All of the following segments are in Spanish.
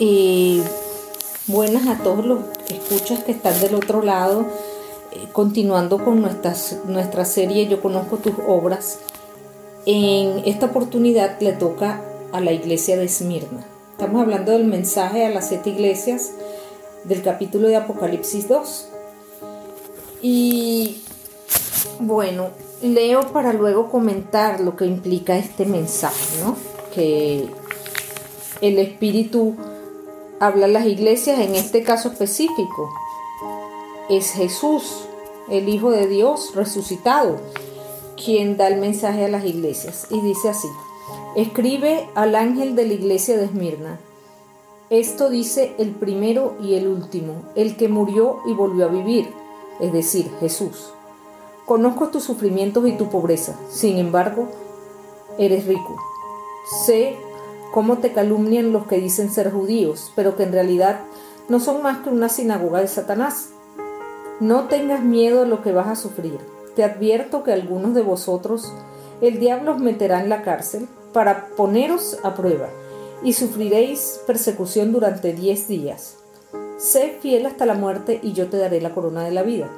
Eh, buenas a todos los escuchas que están del otro lado, eh, continuando con nuestra serie Yo conozco tus obras. En esta oportunidad le toca a la iglesia de Esmirna. Estamos hablando del mensaje a las siete iglesias del capítulo de Apocalipsis 2. Y bueno, leo para luego comentar lo que implica este mensaje, ¿no? Que el Espíritu habla a las iglesias, en este caso específico, es Jesús, el Hijo de Dios resucitado, quien da el mensaje a las iglesias. Y dice así, escribe al ángel de la iglesia de Esmirna. Esto dice el primero y el último, el que murió y volvió a vivir, es decir, Jesús. Conozco tus sufrimientos y tu pobreza, sin embargo, eres rico. Sé cómo te calumnian los que dicen ser judíos, pero que en realidad no son más que una sinagoga de Satanás. No tengas miedo de lo que vas a sufrir. Te advierto que algunos de vosotros el diablo os meterá en la cárcel para poneros a prueba, y sufriréis persecución durante diez días. Sé fiel hasta la muerte y yo te daré la corona de la vida.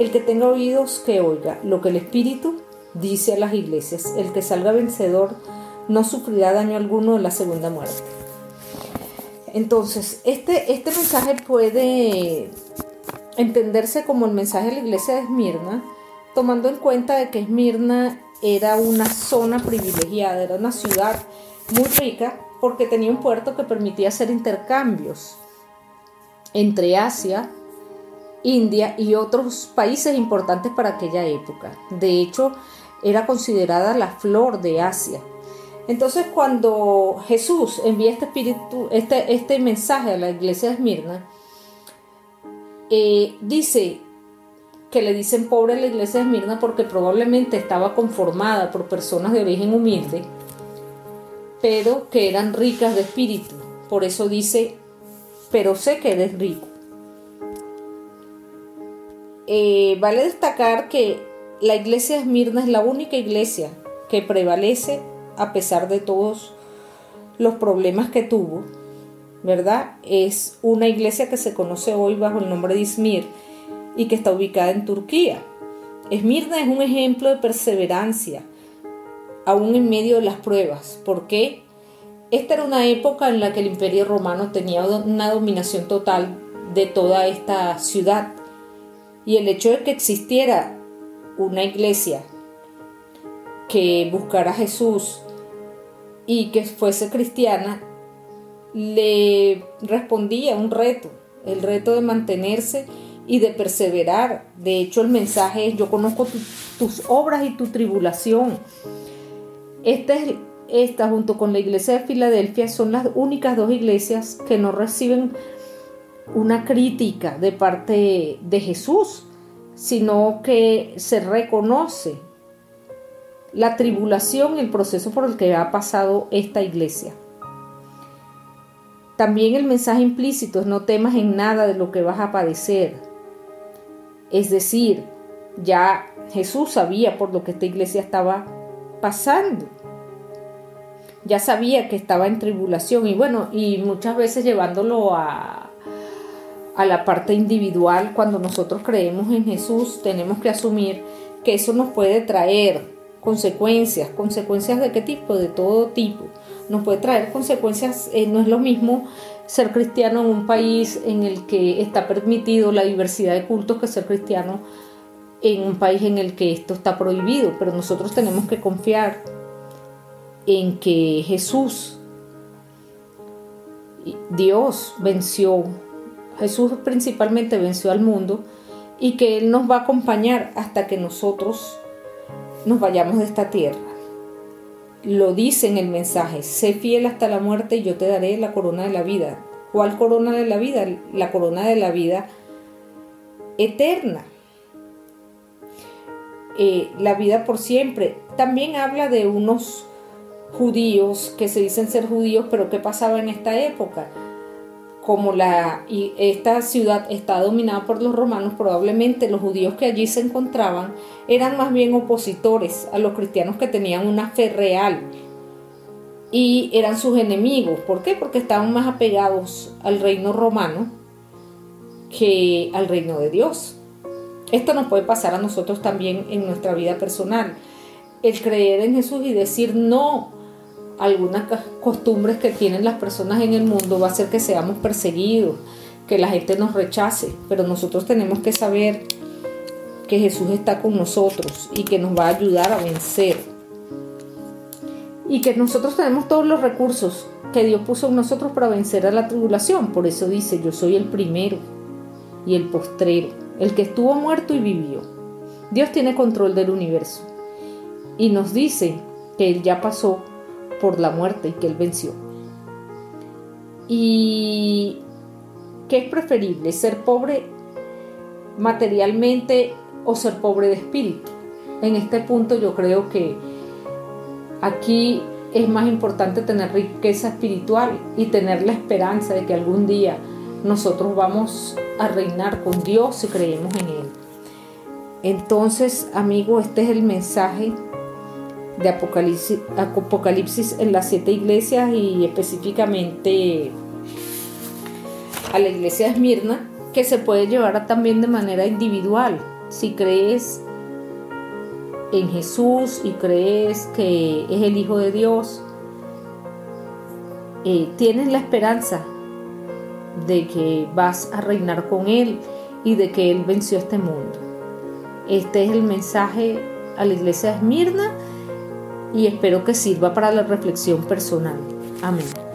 El que tenga oídos, que oiga lo que el Espíritu dice a las iglesias. El que salga vencedor no sufrirá daño alguno en la segunda muerte. Entonces, este, este mensaje puede entenderse como el mensaje de la iglesia de Esmirna, tomando en cuenta de que Esmirna era una zona privilegiada, era una ciudad muy rica porque tenía un puerto que permitía hacer intercambios entre Asia, India y otros países importantes para aquella época. De hecho, era considerada la flor de Asia. Entonces cuando Jesús envía este, este, este mensaje a la iglesia de Esmirna, eh, dice que le dicen pobre a la iglesia de Esmirna porque probablemente estaba conformada por personas de origen humilde, pero que eran ricas de espíritu. Por eso dice, pero sé que eres rico. Eh, vale destacar que la iglesia de Esmirna es la única iglesia que prevalece a pesar de todos los problemas que tuvo, ¿verdad? Es una iglesia que se conoce hoy bajo el nombre de Izmir y que está ubicada en Turquía. Esmirna es un ejemplo de perseverancia, aún en medio de las pruebas. ¿Por qué? Esta era una época en la que el imperio romano tenía una dominación total de toda esta ciudad. Y el hecho de que existiera una iglesia que buscara a Jesús y que fuese cristiana, le respondía un reto, el reto de mantenerse y de perseverar. De hecho, el mensaje es, yo conozco tus obras y tu tribulación. Esta, es, esta, junto con la iglesia de Filadelfia, son las únicas dos iglesias que no reciben una crítica de parte de Jesús, sino que se reconoce la tribulación, el proceso por el que ha pasado esta iglesia. También el mensaje implícito es no temas en nada de lo que vas a padecer. Es decir, ya Jesús sabía por lo que esta iglesia estaba pasando. Ya sabía que estaba en tribulación y bueno, y muchas veces llevándolo a, a la parte individual, cuando nosotros creemos en Jesús, tenemos que asumir que eso nos puede traer consecuencias, consecuencias de qué tipo, de todo tipo. Nos puede traer consecuencias, eh, no es lo mismo ser cristiano en un país en el que está permitido la diversidad de cultos que ser cristiano en un país en el que esto está prohibido, pero nosotros tenemos que confiar en que Jesús, Dios venció, Jesús principalmente venció al mundo y que Él nos va a acompañar hasta que nosotros nos vayamos de esta tierra. Lo dice en el mensaje, sé fiel hasta la muerte y yo te daré la corona de la vida. ¿Cuál corona de la vida? La corona de la vida eterna. Eh, la vida por siempre. También habla de unos judíos que se dicen ser judíos, pero ¿qué pasaba en esta época? Como la, esta ciudad está dominada por los romanos, probablemente los judíos que allí se encontraban eran más bien opositores a los cristianos que tenían una fe real. y eran sus enemigos. ¿Por qué? Porque estaban más apegados al reino romano que al reino de Dios. Esto nos puede pasar a nosotros también en nuestra vida personal. El creer en Jesús y decir no algunas costumbres que tienen las personas en el mundo va a hacer que seamos perseguidos, que la gente nos rechace, pero nosotros tenemos que saber que Jesús está con nosotros y que nos va a ayudar a vencer. Y que nosotros tenemos todos los recursos que Dios puso en nosotros para vencer a la tribulación. Por eso dice, yo soy el primero y el postrero, el que estuvo muerto y vivió. Dios tiene control del universo y nos dice que Él ya pasó por la muerte que Él venció. Y que es preferible ser pobre materialmente o ser pobre de espíritu. En este punto yo creo que aquí es más importante tener riqueza espiritual y tener la esperanza de que algún día nosotros vamos a reinar con Dios si creemos en Él. Entonces, amigo, este es el mensaje de Apocalipsis, en las siete iglesias y específicamente a la iglesia de Esmirna, que se puede llevar también de manera individual. Si crees en Jesús y crees que es el Hijo de Dios, eh, tienes la esperanza de que vas a reinar con Él y de que Él venció este mundo. Este es el mensaje a la iglesia de Esmirna y espero que sirva para la reflexión personal. Amén.